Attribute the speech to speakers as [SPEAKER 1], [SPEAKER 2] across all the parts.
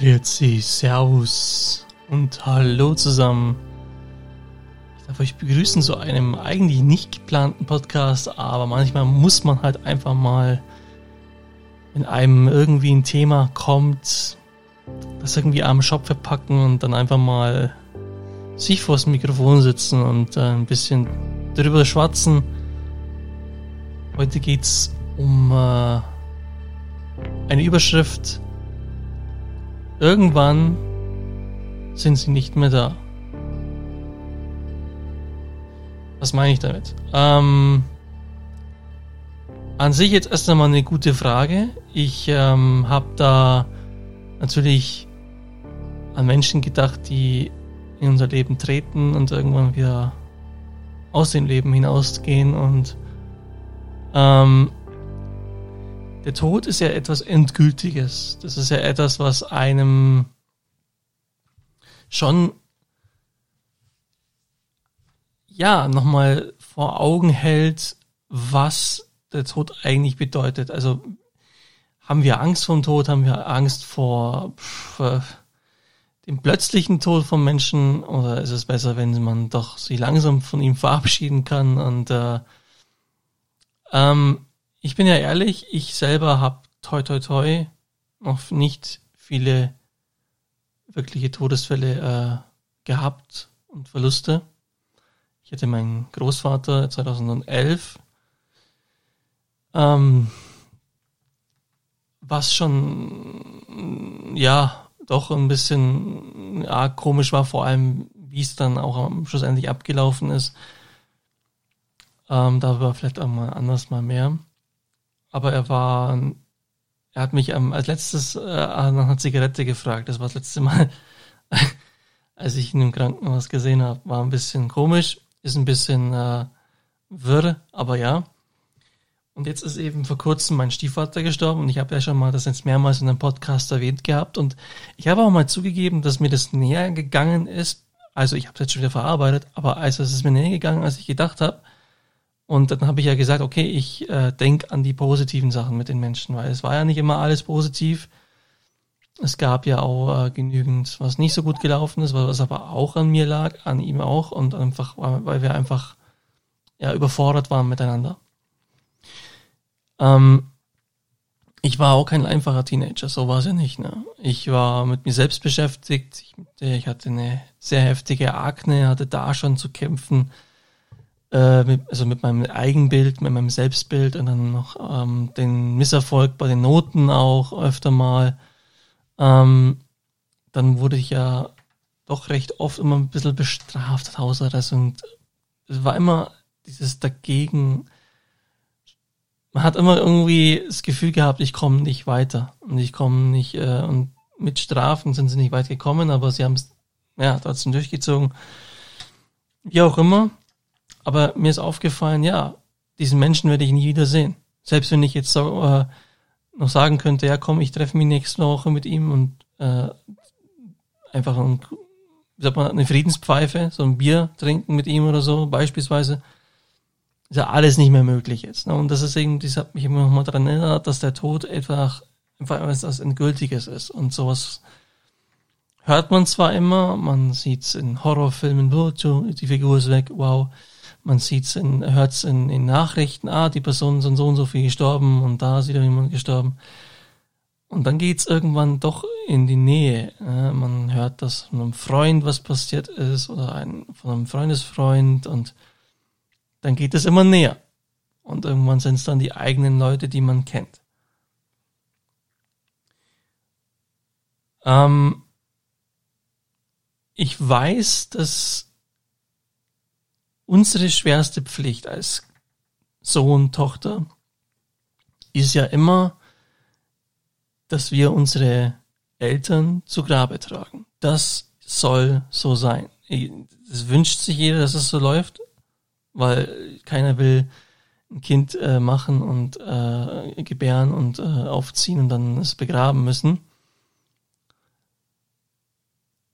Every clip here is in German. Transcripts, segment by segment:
[SPEAKER 1] Grüezi, Servus und Hallo zusammen. Ich darf euch begrüßen zu einem eigentlich nicht geplanten Podcast, aber manchmal muss man halt einfach mal, wenn einem irgendwie ein Thema kommt, das irgendwie am Shop verpacken und dann einfach mal sich vors Mikrofon sitzen und äh, ein bisschen drüber schwatzen. Heute geht's um äh, eine Überschrift. Irgendwann sind sie nicht mehr da. Was meine ich damit? Ähm, an sich jetzt erst einmal eine gute Frage. Ich ähm, habe da natürlich an Menschen gedacht, die in unser Leben treten und irgendwann wieder aus dem Leben hinausgehen und ähm, der Tod ist ja etwas Endgültiges. Das ist ja etwas, was einem schon ja nochmal vor Augen hält, was der Tod eigentlich bedeutet. Also haben wir Angst vor dem Tod, haben wir Angst vor, vor dem plötzlichen Tod von Menschen oder ist es besser, wenn man doch sich langsam von ihm verabschieden kann und äh, ähm, ich bin ja ehrlich, ich selber habe toi toi toi noch nicht viele wirkliche Todesfälle äh, gehabt und Verluste. Ich hatte meinen Großvater 2011, ähm, was schon ja doch ein bisschen ja, komisch war, vor allem wie es dann auch schlussendlich abgelaufen ist. Ähm, da war vielleicht auch mal anders mal mehr aber er war, er hat mich ähm, als letztes äh, nach einer Zigarette gefragt. Das war das letzte Mal, als ich ihn im Krankenhaus gesehen habe. War ein bisschen komisch, ist ein bisschen äh, wirr, aber ja. Und jetzt ist eben vor kurzem mein Stiefvater gestorben und ich habe ja schon mal das jetzt mehrmals in einem Podcast erwähnt gehabt und ich habe auch mal zugegeben, dass mir das näher gegangen ist. Also ich habe es jetzt schon wieder verarbeitet, aber also es ist mir näher gegangen, als ich gedacht habe. Und dann habe ich ja gesagt, okay, ich äh, denke an die positiven Sachen mit den Menschen, weil es war ja nicht immer alles positiv. Es gab ja auch äh, genügend, was nicht so gut gelaufen ist, was aber auch an mir lag, an ihm auch und einfach, weil wir einfach ja überfordert waren miteinander. Ähm, ich war auch kein einfacher Teenager, so war es ja nicht. Ne? Ich war mit mir selbst beschäftigt, ich, ich hatte eine sehr heftige Akne, hatte da schon zu kämpfen äh, mit, also mit meinem Eigenbild, mit meinem Selbstbild und dann noch ähm, den Misserfolg bei den Noten auch öfter mal. Ähm, dann wurde ich ja doch recht oft immer ein bisschen bestraft, Hausarrest und es war immer dieses dagegen. Man hat immer irgendwie das Gefühl gehabt, ich komme nicht weiter und ich komme nicht äh, und mit Strafen sind sie nicht weit gekommen, aber sie haben es ja trotzdem durchgezogen. Wie auch immer, aber mir ist aufgefallen, ja, diesen Menschen werde ich nie wieder sehen. Selbst wenn ich jetzt so, äh, noch sagen könnte, ja komm, ich treffe mich nächste Woche mit ihm und äh, einfach ein, wie sagt man, eine Friedenspfeife, so ein Bier trinken mit ihm oder so, beispielsweise. Ist ja alles nicht mehr möglich jetzt. Ne? Und das ist eben, das hat mich immer noch mal daran erinnert, dass der Tod einfach, einfach etwas Endgültiges ist. Und sowas hört man zwar immer, man sieht es in Horrorfilmen, die Figur ist weg, wow man sieht's in, hört's in, in Nachrichten, ah, die Personen sind so und so viel gestorben und da ist wieder jemand gestorben. Und dann geht's irgendwann doch in die Nähe. Ja, man hört, dass von einem Freund was passiert ist oder ein, von einem Freundesfreund und dann geht es immer näher. Und irgendwann sind es dann die eigenen Leute, die man kennt. Ähm, ich weiß, dass unsere schwerste Pflicht als Sohn, Tochter ist ja immer, dass wir unsere Eltern zu Grabe tragen. Das soll so sein. Es wünscht sich jeder, dass es so läuft, weil keiner will ein Kind äh, machen und äh, gebären und äh, aufziehen und dann es begraben müssen.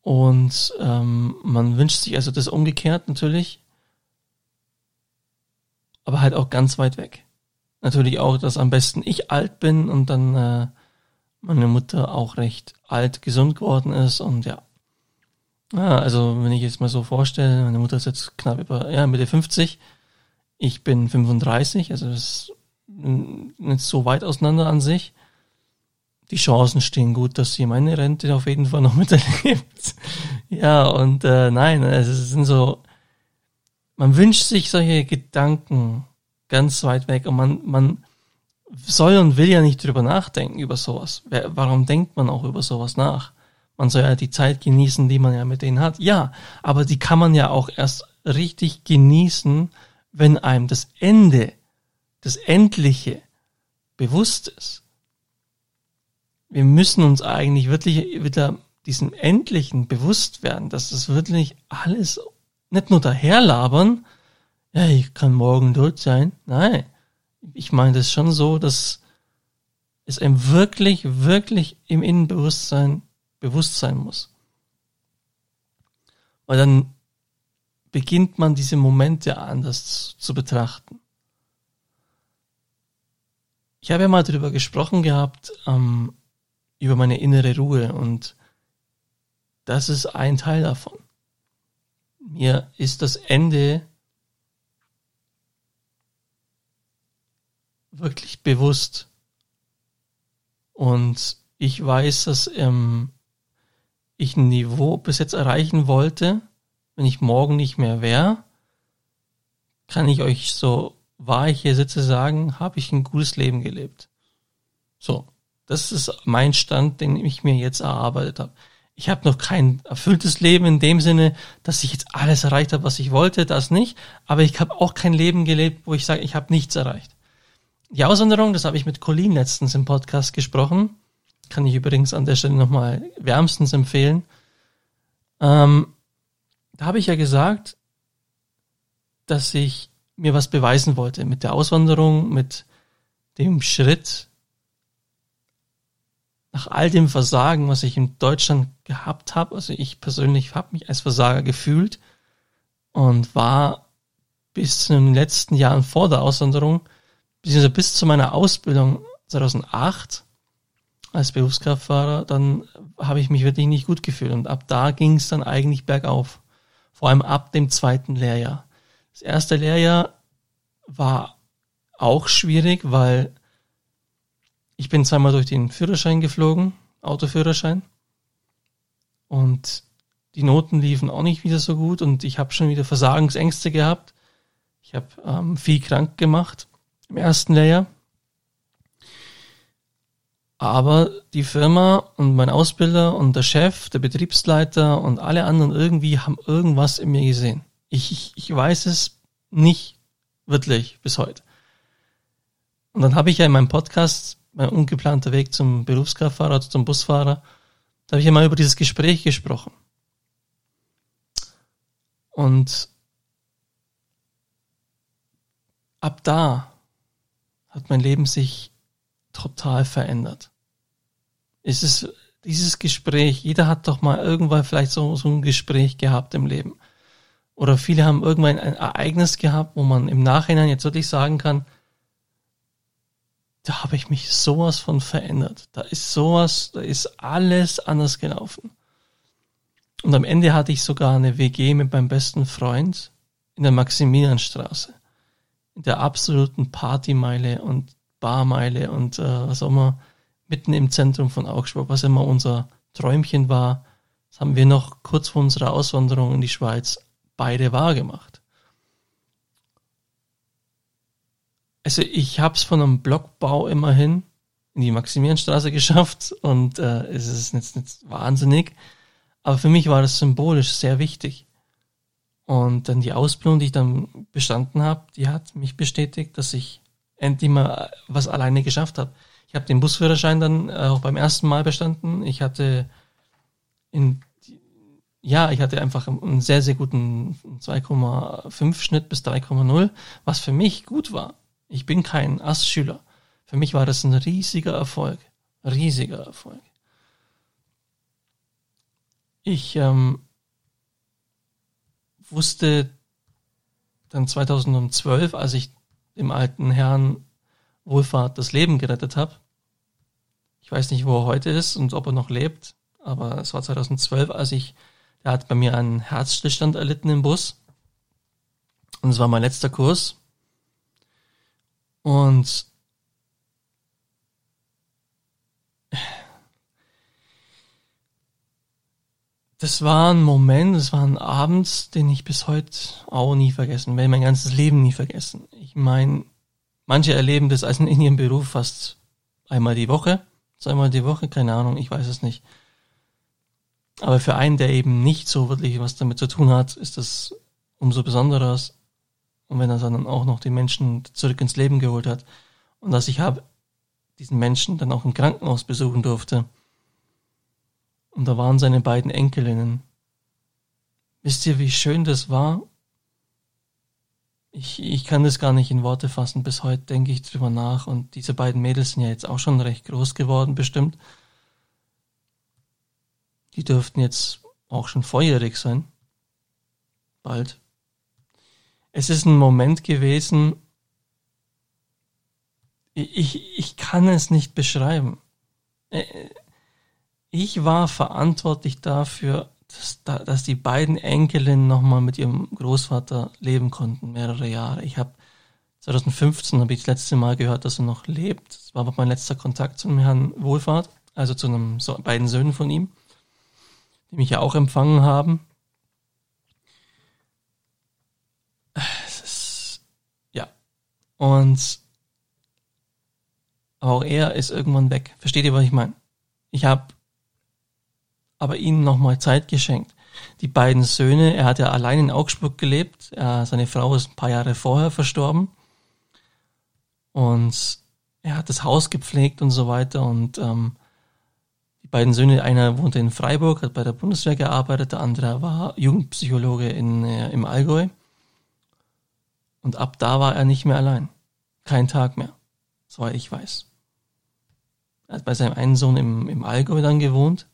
[SPEAKER 1] Und ähm, man wünscht sich also das umgekehrt natürlich, aber halt auch ganz weit weg. Natürlich auch, dass am besten ich alt bin und dann äh, meine Mutter auch recht alt gesund geworden ist und ja. Ja, also wenn ich jetzt mal so vorstelle, meine Mutter ist jetzt knapp über, ja, Mitte 50, ich bin 35, also das ist nicht so weit auseinander an sich. Die Chancen stehen gut, dass sie meine Rente auf jeden Fall noch miterlebt. ja, und äh, nein, es sind so, man wünscht sich solche Gedanken ganz weit weg und man, man soll und will ja nicht drüber nachdenken über sowas. Warum denkt man auch über sowas nach? Man soll ja die Zeit genießen, die man ja mit denen hat. Ja, aber die kann man ja auch erst richtig genießen, wenn einem das Ende, das Endliche bewusst ist. Wir müssen uns eigentlich wirklich wieder diesem Endlichen bewusst werden, dass das wirklich alles nicht nur daherlabern, ja, ich kann morgen tot sein. Nein, ich meine das schon so, dass es einem wirklich, wirklich im Innenbewusstsein bewusst sein muss. Weil dann beginnt man diese Momente anders zu betrachten. Ich habe ja mal darüber gesprochen gehabt, ähm, über meine innere Ruhe und das ist ein Teil davon. Mir ist das Ende wirklich bewusst. Und ich weiß, dass ähm, ich ein Niveau bis jetzt erreichen wollte, wenn ich morgen nicht mehr wäre, kann ich euch so wahr ich hier sitze sagen, habe ich ein gutes Leben gelebt. So, das ist mein Stand, den ich mir jetzt erarbeitet habe. Ich habe noch kein erfülltes Leben in dem Sinne, dass ich jetzt alles erreicht habe, was ich wollte, das nicht. Aber ich habe auch kein Leben gelebt, wo ich sage, ich habe nichts erreicht. Die Auswanderung, das habe ich mit Colin letztens im Podcast gesprochen. Kann ich übrigens an der Stelle nochmal wärmstens empfehlen. Ähm, da habe ich ja gesagt, dass ich mir was beweisen wollte mit der Auswanderung, mit dem Schritt nach all dem Versagen, was ich in Deutschland gehabt habe. Also ich persönlich habe mich als Versager gefühlt und war bis zu den letzten Jahren vor der Auswanderung beziehungsweise bis zu meiner Ausbildung 2008 als Berufskraftfahrer, dann habe ich mich wirklich nicht gut gefühlt. Und ab da ging es dann eigentlich bergauf. Vor allem ab dem zweiten Lehrjahr. Das erste Lehrjahr war auch schwierig, weil ich bin zweimal durch den Führerschein geflogen, Autoführerschein. Und die Noten liefen auch nicht wieder so gut und ich habe schon wieder Versagensängste gehabt. Ich habe ähm, viel krank gemacht im ersten Lehrjahr. Aber die Firma und mein Ausbilder und der Chef, der Betriebsleiter und alle anderen irgendwie haben irgendwas in mir gesehen. Ich, ich, ich weiß es nicht wirklich bis heute. Und dann habe ich ja in meinem Podcast, mein ungeplanter Weg zum Berufskraftfahrer, zum Busfahrer, da habe ich ja mal über dieses Gespräch gesprochen. Und ab da hat mein Leben sich total verändert. Es ist dieses Gespräch, jeder hat doch mal irgendwann vielleicht so, so ein Gespräch gehabt im Leben. Oder viele haben irgendwann ein Ereignis gehabt, wo man im Nachhinein jetzt wirklich sagen kann, da habe ich mich sowas von verändert. Da ist sowas, da ist alles anders gelaufen. Und am Ende hatte ich sogar eine WG mit meinem besten Freund in der Maximilianstraße in der absoluten Partymeile und Barmeile und äh, was auch immer, mitten im Zentrum von Augsburg, was immer unser Träumchen war, das haben wir noch kurz vor unserer Auswanderung in die Schweiz beide wahr Also ich habe es von einem Blockbau immerhin in die Maximilianstraße geschafft und äh, es ist jetzt nicht wahnsinnig, aber für mich war das symbolisch sehr wichtig. Und dann die Ausbildung, die ich dann bestanden habe, die hat mich bestätigt, dass ich endlich mal was alleine geschafft habe. Ich habe den Busführerschein dann äh, auch beim ersten Mal bestanden. Ich hatte in ja, ich hatte einfach einen sehr, sehr guten 2,5 Schnitt bis 3,0, was für mich gut war. Ich bin kein Ass-Schüler. Für mich war das ein riesiger Erfolg. Riesiger Erfolg. Ich ähm, wusste dann 2012, als ich dem alten Herrn Wohlfahrt das Leben gerettet habe, Ich weiß nicht, wo er heute ist und ob er noch lebt, aber es war 2012, als ich, der hat bei mir einen Herzstillstand erlitten im Bus. Und es war mein letzter Kurs. Und das war ein Moment, das war ein Abend, den ich bis heute auch nie vergessen werde, mein ganzes Leben nie vergessen. Ich meine, manche erleben das als in ihrem Beruf fast einmal die Woche, zweimal die Woche, keine Ahnung, ich weiß es nicht. Aber für einen, der eben nicht so wirklich was damit zu tun hat, ist das umso besonderes. Und wenn er dann auch noch die Menschen zurück ins Leben geholt hat und dass ich habe diesen Menschen dann auch im Krankenhaus besuchen durfte, und da waren seine beiden Enkelinnen. Wisst ihr, wie schön das war? Ich, ich kann das gar nicht in Worte fassen. Bis heute denke ich drüber nach. Und diese beiden Mädels sind ja jetzt auch schon recht groß geworden, bestimmt. Die dürften jetzt auch schon volljährig sein. Bald. Es ist ein Moment gewesen, ich, ich kann es nicht beschreiben. Äh, ich war verantwortlich dafür, dass, dass die beiden Enkelinnen nochmal mit ihrem Großvater leben konnten, mehrere Jahre. Ich habe 2015 habe ich das letzte Mal gehört, dass er noch lebt. Das war mein letzter Kontakt zu Herrn Wohlfahrt, also zu einem so beiden Söhnen von ihm, die mich ja auch empfangen haben. Es ist, ja. Und aber auch er ist irgendwann weg. Versteht ihr, was ich meine? Ich habe aber ihnen nochmal Zeit geschenkt. Die beiden Söhne, er hat ja allein in Augsburg gelebt, er, seine Frau ist ein paar Jahre vorher verstorben und er hat das Haus gepflegt und so weiter und ähm, die beiden Söhne, einer wohnte in Freiburg, hat bei der Bundeswehr gearbeitet, der andere war Jugendpsychologe in, äh, im Allgäu und ab da war er nicht mehr allein. Kein Tag mehr, soweit ich weiß. Er hat bei seinem einen Sohn im, im Allgäu dann gewohnt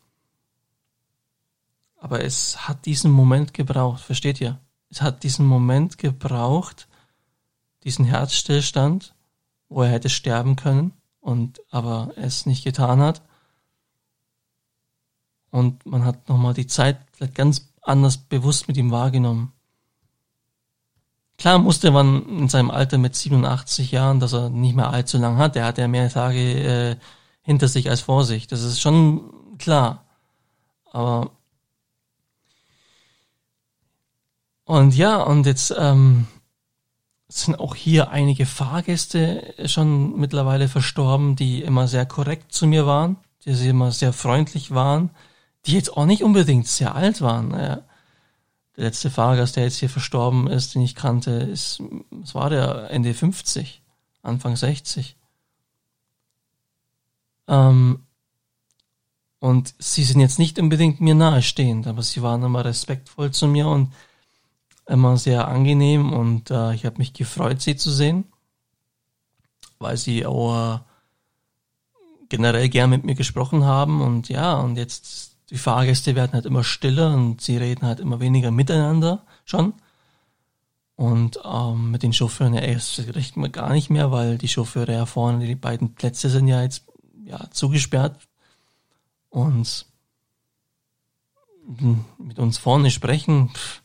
[SPEAKER 1] aber es hat diesen Moment gebraucht, versteht ihr? Es hat diesen Moment gebraucht, diesen Herzstillstand, wo er hätte sterben können und aber es nicht getan hat. Und man hat nochmal die Zeit vielleicht ganz anders bewusst mit ihm wahrgenommen. Klar musste man in seinem Alter mit 87 Jahren, dass er nicht mehr allzu lang hat, er hat ja mehr Tage äh, hinter sich als vor sich. Das ist schon klar. Aber Und ja, und jetzt ähm, sind auch hier einige Fahrgäste schon mittlerweile verstorben, die immer sehr korrekt zu mir waren, die immer sehr freundlich waren, die jetzt auch nicht unbedingt sehr alt waren. Naja, der letzte Fahrgast, der jetzt hier verstorben ist, den ich kannte, ist, was war der, Ende 50, Anfang 60. Ähm, und sie sind jetzt nicht unbedingt mir nahestehend, aber sie waren immer respektvoll zu mir und immer sehr angenehm und äh, ich habe mich gefreut, sie zu sehen, weil sie auch äh, generell gern mit mir gesprochen haben und ja, und jetzt die Fahrgäste werden halt immer stiller und sie reden halt immer weniger miteinander schon. Und ähm, mit den Chauffeuren, ja, erst recht mal gar nicht mehr, weil die Chauffeure ja vorne, die beiden Plätze sind ja jetzt ja, zugesperrt. Und mit uns vorne sprechen, pff,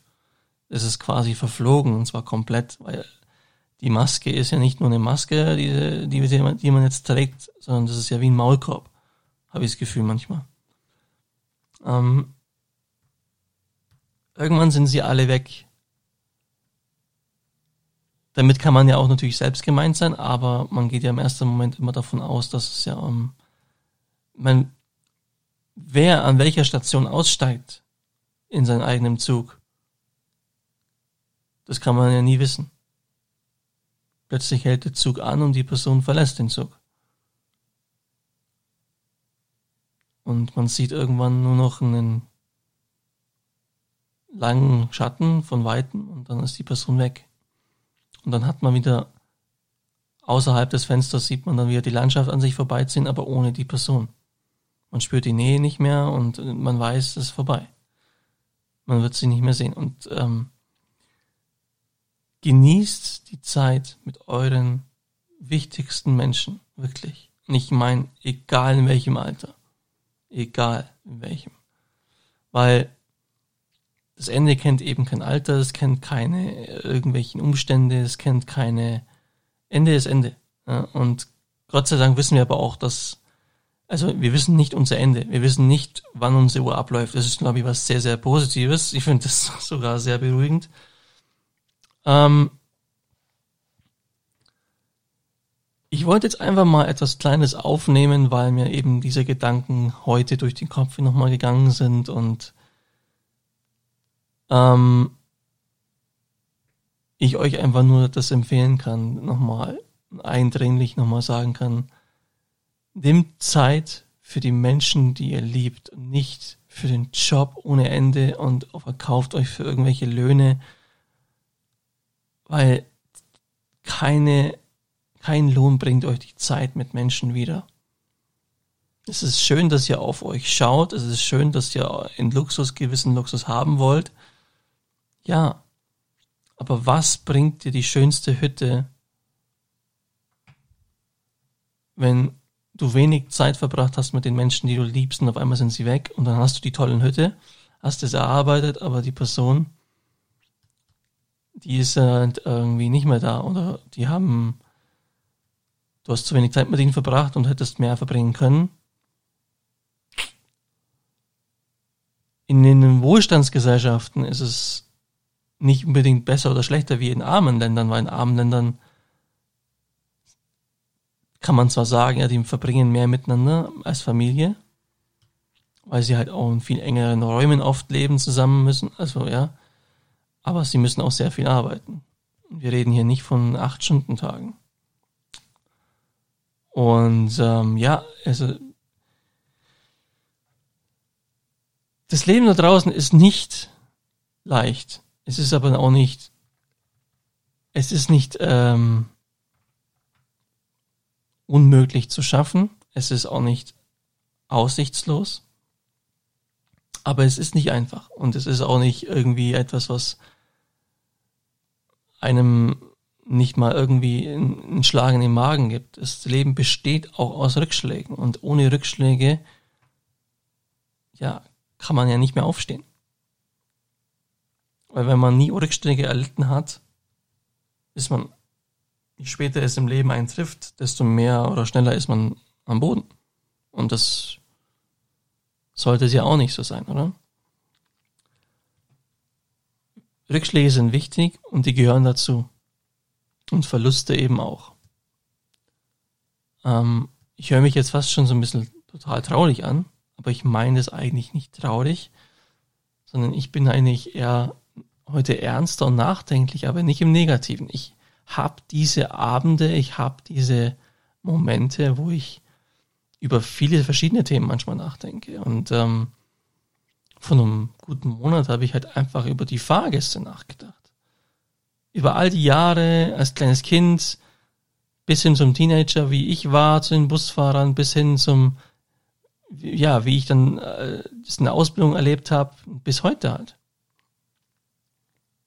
[SPEAKER 1] ist quasi verflogen und zwar komplett, weil die Maske ist ja nicht nur eine Maske, die, die, die man jetzt trägt, sondern das ist ja wie ein Maulkorb, habe ich das Gefühl manchmal. Ähm, irgendwann sind sie alle weg. Damit kann man ja auch natürlich selbst gemeint sein, aber man geht ja im ersten Moment immer davon aus, dass es ja ähm, man, wer an welcher Station aussteigt in seinem eigenen Zug, das kann man ja nie wissen. Plötzlich hält der Zug an und die Person verlässt den Zug. Und man sieht irgendwann nur noch einen langen Schatten von Weitem und dann ist die Person weg. Und dann hat man wieder außerhalb des Fensters sieht man dann wieder die Landschaft an sich vorbeiziehen, aber ohne die Person. Man spürt die Nähe nicht mehr und man weiß, es ist vorbei. Man wird sie nicht mehr sehen. Und ähm, Genießt die Zeit mit euren wichtigsten Menschen, wirklich. Und ich meine, egal in welchem Alter. Egal in welchem. Weil das Ende kennt eben kein Alter, es kennt keine irgendwelchen Umstände, es kennt keine Ende ist Ende. Ja, und Gott sei Dank wissen wir aber auch, dass, also wir wissen nicht unser Ende. Wir wissen nicht, wann unsere Uhr abläuft. Das ist, glaube ich, was sehr, sehr Positives. Ich finde das sogar sehr beruhigend. Ähm, ich wollte jetzt einfach mal etwas Kleines aufnehmen, weil mir eben diese Gedanken heute durch den Kopf nochmal gegangen sind und ähm, ich euch einfach nur das empfehlen kann, nochmal eindringlich nochmal sagen kann, nimmt Zeit für die Menschen, die ihr liebt und nicht für den Job ohne Ende und verkauft euch für irgendwelche Löhne, weil keine, kein Lohn bringt euch die Zeit mit Menschen wieder. Es ist schön, dass ihr auf euch schaut. Es ist schön, dass ihr in Luxus gewissen Luxus haben wollt. Ja, aber was bringt dir die schönste Hütte, wenn du wenig Zeit verbracht hast mit den Menschen, die du liebst und auf einmal sind sie weg und dann hast du die tollen Hütte, hast es erarbeitet, aber die Person, die ist halt irgendwie nicht mehr da oder die haben, du hast zu wenig Zeit mit ihnen verbracht und hättest mehr verbringen können. In den Wohlstandsgesellschaften ist es nicht unbedingt besser oder schlechter wie in armen Ländern, weil in armen Ländern kann man zwar sagen, ja, die verbringen mehr miteinander als Familie, weil sie halt auch in viel engeren Räumen oft leben zusammen müssen, also ja, aber sie müssen auch sehr viel arbeiten. Wir reden hier nicht von acht Stunden Tagen. Und ähm, ja, also das Leben da draußen ist nicht leicht. Es ist aber auch nicht, es ist nicht ähm, unmöglich zu schaffen. Es ist auch nicht aussichtslos. Aber es ist nicht einfach. Und es ist auch nicht irgendwie etwas, was einem nicht mal irgendwie einen Schlag in den Magen gibt. Das Leben besteht auch aus Rückschlägen. Und ohne Rückschläge, ja, kann man ja nicht mehr aufstehen. Weil wenn man nie Rückschläge erlitten hat, ist man, je später es im Leben eintrifft, desto mehr oder schneller ist man am Boden. Und das sollte es ja auch nicht so sein, oder? Rückschläge sind wichtig und die gehören dazu. Und Verluste eben auch. Ähm, ich höre mich jetzt fast schon so ein bisschen total traurig an, aber ich meine es eigentlich nicht traurig, sondern ich bin eigentlich eher heute ernster und nachdenklich, aber nicht im Negativen. Ich habe diese Abende, ich habe diese Momente, wo ich über viele verschiedene Themen manchmal nachdenke. Und ähm, von einem guten Monat habe ich halt einfach über die Fahrgäste nachgedacht. Über all die Jahre als kleines Kind, bis hin zum Teenager, wie ich war, zu den Busfahrern, bis hin zum, ja, wie ich dann äh, der Ausbildung erlebt habe, bis heute halt.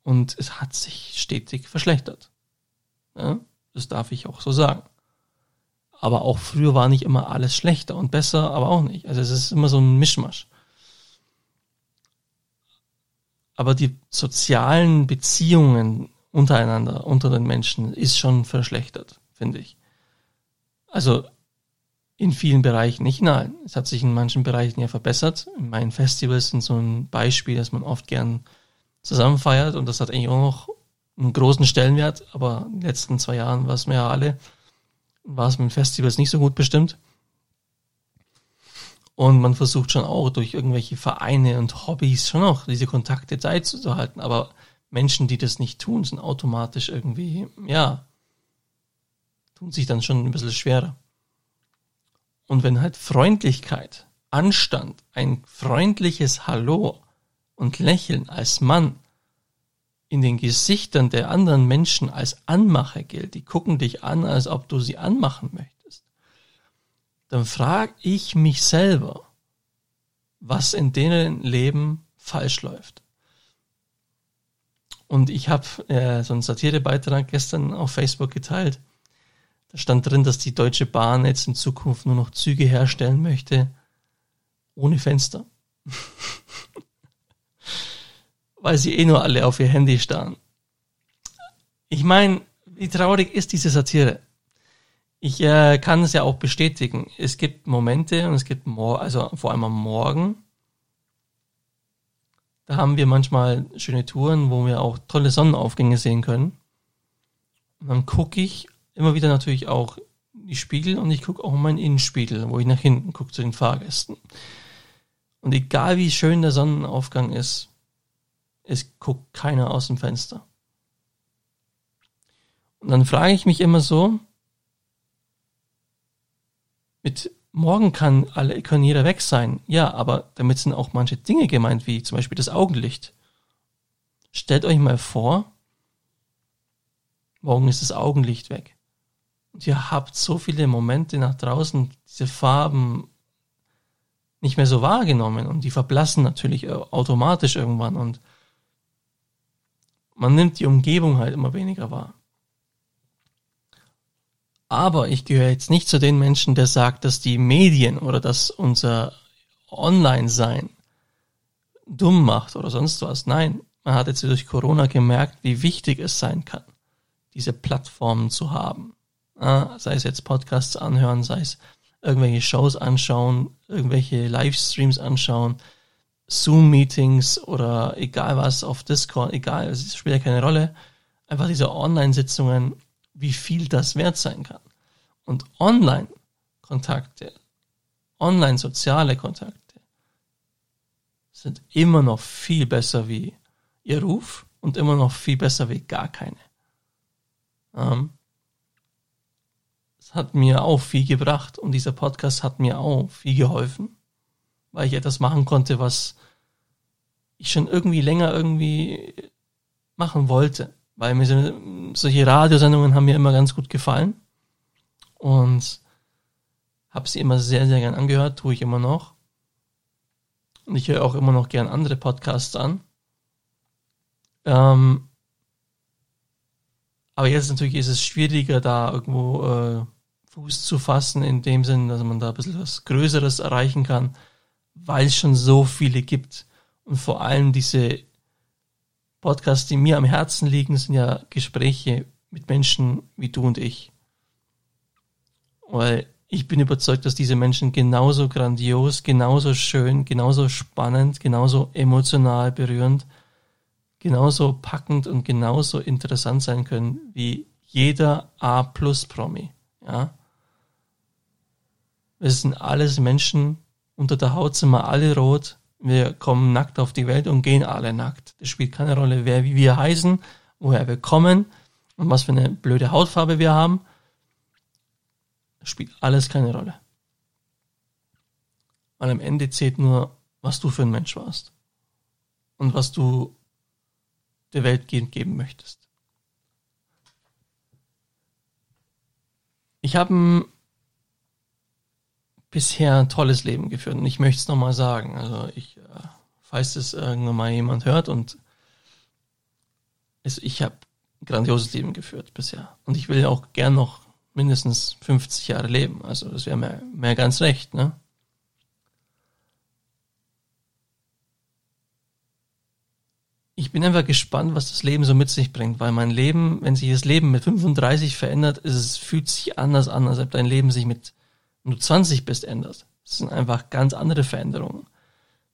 [SPEAKER 1] Und es hat sich stetig verschlechtert. Ja, das darf ich auch so sagen. Aber auch früher war nicht immer alles schlechter und besser, aber auch nicht. Also es ist immer so ein Mischmasch. Aber die sozialen Beziehungen untereinander, unter den Menschen, ist schon verschlechtert, finde ich. Also in vielen Bereichen nicht. Nein, es hat sich in manchen Bereichen ja verbessert. In meinen Festivals sind so ein Beispiel, dass man oft gern zusammen feiert und das hat eigentlich auch noch einen großen Stellenwert, aber in den letzten zwei Jahren war es mir ja alle, war es mit Festivals nicht so gut bestimmt. Und man versucht schon auch durch irgendwelche Vereine und Hobbys schon auch diese Kontakte zu halten. Aber Menschen, die das nicht tun, sind automatisch irgendwie, ja, tun sich dann schon ein bisschen schwerer. Und wenn halt Freundlichkeit, Anstand, ein freundliches Hallo und Lächeln als Mann in den Gesichtern der anderen Menschen als Anmache gilt, die gucken dich an, als ob du sie anmachen möchtest, dann frage ich mich selber, was in denen Leben falsch läuft. Und ich habe äh, so einen Satirebeitrag gestern auf Facebook geteilt. Da stand drin, dass die Deutsche Bahn jetzt in Zukunft nur noch Züge herstellen möchte ohne Fenster. Weil sie eh nur alle auf ihr Handy starren. Ich meine, wie traurig ist diese Satire? Ich äh, kann es ja auch bestätigen. Es gibt Momente und es gibt, also vor allem am Morgen, da haben wir manchmal schöne Touren, wo wir auch tolle Sonnenaufgänge sehen können. Und dann gucke ich immer wieder natürlich auch die Spiegel und ich gucke auch meinen Innenspiegel, wo ich nach hinten gucke zu den Fahrgästen. Und egal wie schön der Sonnenaufgang ist, es guckt keiner aus dem Fenster. Und dann frage ich mich immer so, mit morgen kann alle, kann jeder weg sein. Ja, aber damit sind auch manche Dinge gemeint, wie zum Beispiel das Augenlicht. Stellt euch mal vor, morgen ist das Augenlicht weg. Und ihr habt so viele Momente nach draußen, diese Farben nicht mehr so wahrgenommen und die verblassen natürlich automatisch irgendwann und man nimmt die Umgebung halt immer weniger wahr. Aber ich gehöre jetzt nicht zu den Menschen, der sagt, dass die Medien oder dass unser Online-Sein dumm macht oder sonst was. Nein, man hat jetzt durch Corona gemerkt, wie wichtig es sein kann, diese Plattformen zu haben. sei es jetzt Podcasts anhören, sei es irgendwelche Shows anschauen, irgendwelche Livestreams anschauen, Zoom-Meetings oder egal was auf Discord, egal, es spielt ja keine Rolle. Einfach diese Online-Sitzungen wie viel das wert sein kann. Und Online-Kontakte, online-soziale Kontakte sind immer noch viel besser wie ihr Ruf und immer noch viel besser wie gar keine. Ähm, es hat mir auch viel gebracht und dieser Podcast hat mir auch viel geholfen, weil ich etwas machen konnte, was ich schon irgendwie länger irgendwie machen wollte weil mir solche Radiosendungen haben mir immer ganz gut gefallen und habe sie immer sehr, sehr gern angehört, tue ich immer noch. Und ich höre auch immer noch gern andere Podcasts an. Ähm, aber jetzt natürlich ist es schwieriger, da irgendwo äh, Fuß zu fassen, in dem Sinn, dass man da ein bisschen was Größeres erreichen kann, weil es schon so viele gibt. Und vor allem diese Podcasts, die mir am Herzen liegen, sind ja Gespräche mit Menschen wie du und ich. Weil ich bin überzeugt, dass diese Menschen genauso grandios, genauso schön, genauso spannend, genauso emotional berührend, genauso packend und genauso interessant sein können wie jeder A-Plus-Promi. Ja? Es sind alles Menschen, unter der Haut sind wir alle rot, wir kommen nackt auf die Welt und gehen alle nackt. Das spielt keine Rolle, wer wie wir heißen, woher wir kommen und was für eine blöde Hautfarbe wir haben. Das spielt alles keine Rolle. Weil am Ende zählt nur, was du für ein Mensch warst. Und was du der Welt geben möchtest. Ich habe bisher ein tolles Leben geführt. Und ich möchte es nochmal sagen. Also ich, äh, falls es irgendwann mal jemand hört und es, ich habe ein grandioses Leben geführt bisher. Und ich will auch gern noch mindestens 50 Jahre leben. Also das wäre mir, mir ganz recht, ne? Ich bin einfach gespannt, was das Leben so mit sich bringt, weil mein Leben, wenn sich das Leben mit 35 verändert, ist es fühlt sich anders an, als ob dein Leben sich mit wenn du 20 bist, ändert. Das sind einfach ganz andere Veränderungen.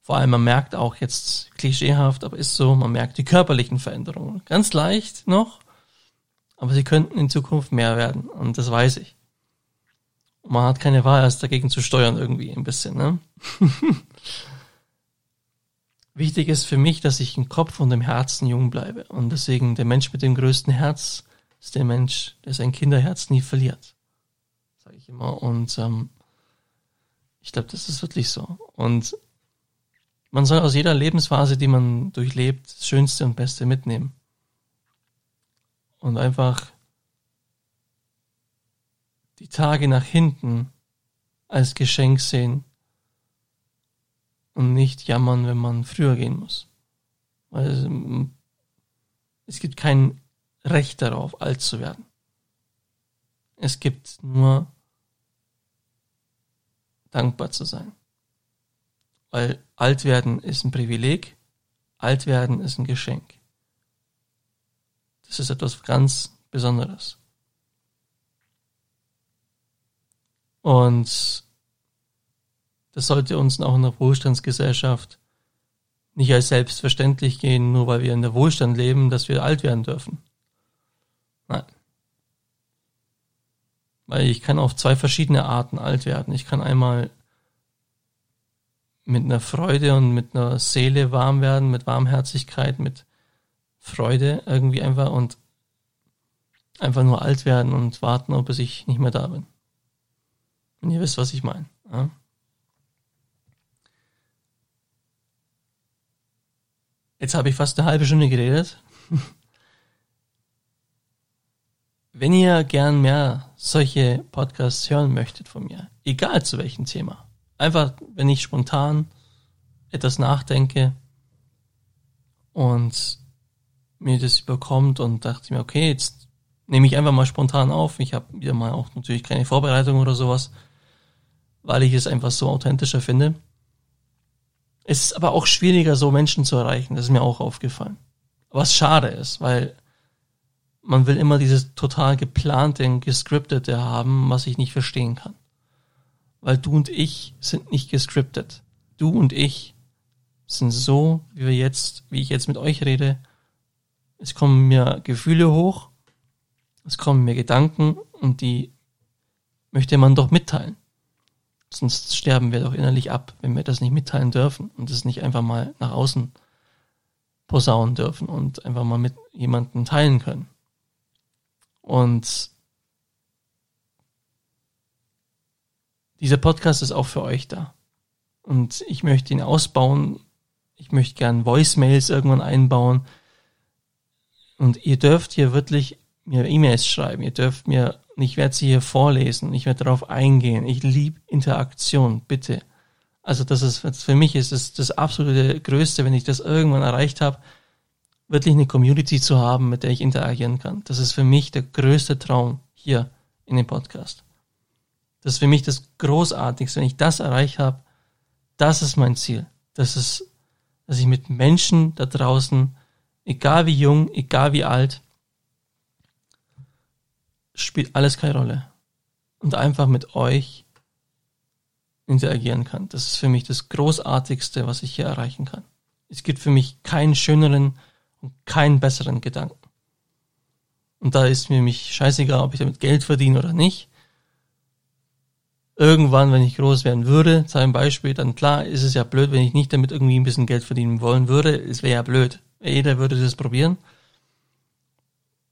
[SPEAKER 1] Vor allem, man merkt auch jetzt klischeehaft, aber ist so, man merkt die körperlichen Veränderungen. Ganz leicht noch, aber sie könnten in Zukunft mehr werden. Und das weiß ich. Und man hat keine Wahl, als dagegen zu steuern irgendwie ein bisschen, ne? Wichtig ist für mich, dass ich im Kopf und im Herzen jung bleibe. Und deswegen der Mensch mit dem größten Herz ist der Mensch, der sein Kinderherz nie verliert ich immer. Und ähm, ich glaube, das ist wirklich so. Und man soll aus jeder Lebensphase, die man durchlebt, das Schönste und Beste mitnehmen. Und einfach die Tage nach hinten als Geschenk sehen und nicht jammern, wenn man früher gehen muss. Weil es, es gibt kein Recht darauf, alt zu werden. Es gibt nur dankbar zu sein. Weil alt werden ist ein Privileg, alt werden ist ein Geschenk. Das ist etwas ganz Besonderes. Und das sollte uns auch in der Wohlstandsgesellschaft nicht als selbstverständlich gehen, nur weil wir in der Wohlstand leben, dass wir alt werden dürfen. Nein. Weil ich kann auf zwei verschiedene Arten alt werden. Ich kann einmal mit einer Freude und mit einer Seele warm werden, mit Warmherzigkeit, mit Freude irgendwie einfach und einfach nur alt werden und warten, ob ich nicht mehr da bin. Wenn ihr wisst, was ich meine. Ja? Jetzt habe ich fast eine halbe Stunde geredet. Wenn ihr gern mehr solche Podcasts hören möchtet von mir, egal zu welchem Thema, einfach, wenn ich spontan etwas nachdenke und mir das überkommt und dachte mir, okay, jetzt nehme ich einfach mal spontan auf. Ich habe wieder mal auch natürlich keine Vorbereitung oder sowas, weil ich es einfach so authentischer finde. Es ist aber auch schwieriger, so Menschen zu erreichen. Das ist mir auch aufgefallen. Was schade ist, weil man will immer dieses total geplante, gescriptete haben, was ich nicht verstehen kann. Weil du und ich sind nicht gescriptet. Du und ich sind so, wie wir jetzt, wie ich jetzt mit euch rede. Es kommen mir Gefühle hoch, es kommen mir Gedanken und die möchte man doch mitteilen. Sonst sterben wir doch innerlich ab, wenn wir das nicht mitteilen dürfen und es nicht einfach mal nach außen posaunen dürfen und einfach mal mit jemandem teilen können. Und dieser Podcast ist auch für euch da. Und ich möchte ihn ausbauen. Ich möchte gern Voicemails irgendwann einbauen. Und ihr dürft hier wirklich mir E-Mails schreiben. Ihr dürft mir, ich werde sie hier vorlesen. Ich werde darauf eingehen. Ich liebe Interaktion. Bitte. Also das ist, für mich ist es das absolute Größte, wenn ich das irgendwann erreicht habe, wirklich eine Community zu haben, mit der ich interagieren kann. Das ist für mich der größte Traum hier in dem Podcast. Das ist für mich das Großartigste. Wenn ich das erreicht habe, das ist mein Ziel. Das ist, dass ich mit Menschen da draußen, egal wie jung, egal wie alt, spielt alles keine Rolle. Und einfach mit euch interagieren kann. Das ist für mich das Großartigste, was ich hier erreichen kann. Es gibt für mich keinen schöneren und keinen besseren Gedanken. Und da ist mir mich scheißegal, ob ich damit Geld verdiene oder nicht. Irgendwann, wenn ich groß werden würde, zum Beispiel, dann klar ist es ja blöd, wenn ich nicht damit irgendwie ein bisschen Geld verdienen wollen würde. Es wäre ja blöd. Jeder würde das probieren.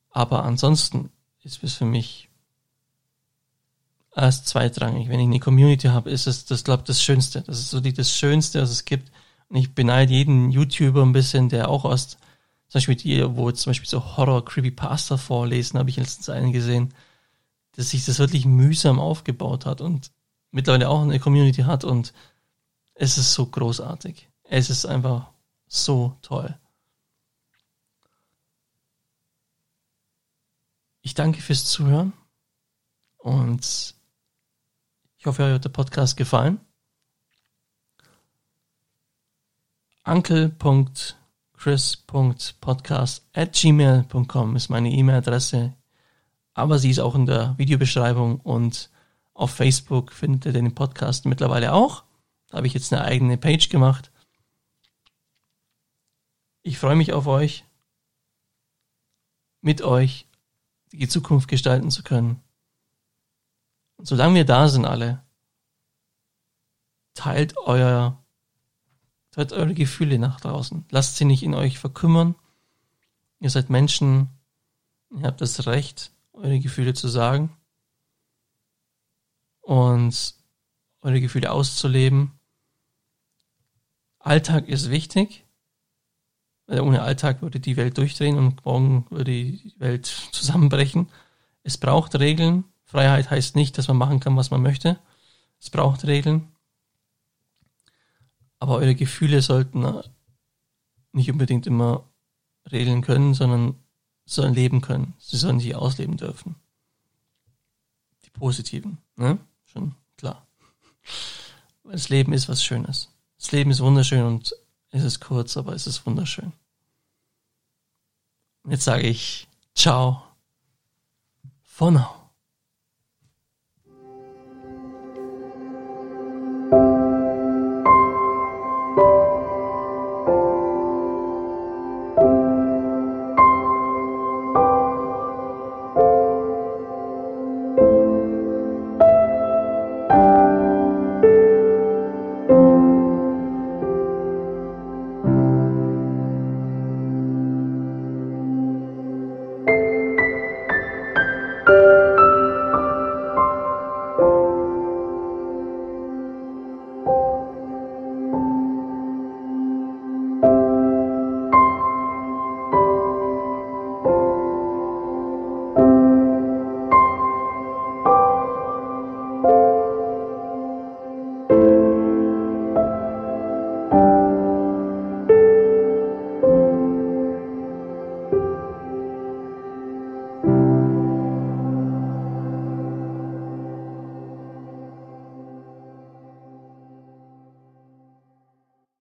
[SPEAKER 1] Aber ansonsten ist es für mich erst zweitrangig. Wenn ich eine Community habe, ist es, das glaube das Schönste. Das ist so die, das Schönste, was es gibt. Und ich beneide jeden YouTuber ein bisschen, der auch aus zum Beispiel die, wo zum Beispiel so Horror-Creepypasta vorlesen, habe ich letztens einen gesehen, dass sich das wirklich mühsam aufgebaut hat und mittlerweile auch eine Community hat und es ist so großartig. Es ist einfach so toll. Ich danke fürs Zuhören und ich hoffe, euch hat der Podcast gefallen. Uncle.com chris.podcast at gmail.com ist meine E-Mail-Adresse. Aber sie ist auch in der Videobeschreibung und auf Facebook findet ihr den Podcast mittlerweile auch. Da habe ich jetzt eine eigene Page gemacht. Ich freue mich auf euch, mit euch die Zukunft gestalten zu können. Und solange wir da sind alle, teilt euer Seid eure Gefühle nach draußen. Lasst sie nicht in euch verkümmern. Ihr seid Menschen. Ihr habt das Recht, eure Gefühle zu sagen und eure Gefühle auszuleben. Alltag ist wichtig. Weil ohne Alltag würde die Welt durchdrehen und morgen würde die Welt zusammenbrechen. Es braucht Regeln. Freiheit heißt nicht, dass man machen kann, was man möchte. Es braucht Regeln. Aber eure Gefühle sollten nicht unbedingt immer regeln können, sondern sollen leben können. Sie sollen sich ausleben dürfen. Positiven, ne? Schon klar. Das Leben ist was Schönes. Das Leben ist wunderschön und es ist kurz, aber es ist wunderschön. Und jetzt sage ich Ciao for now.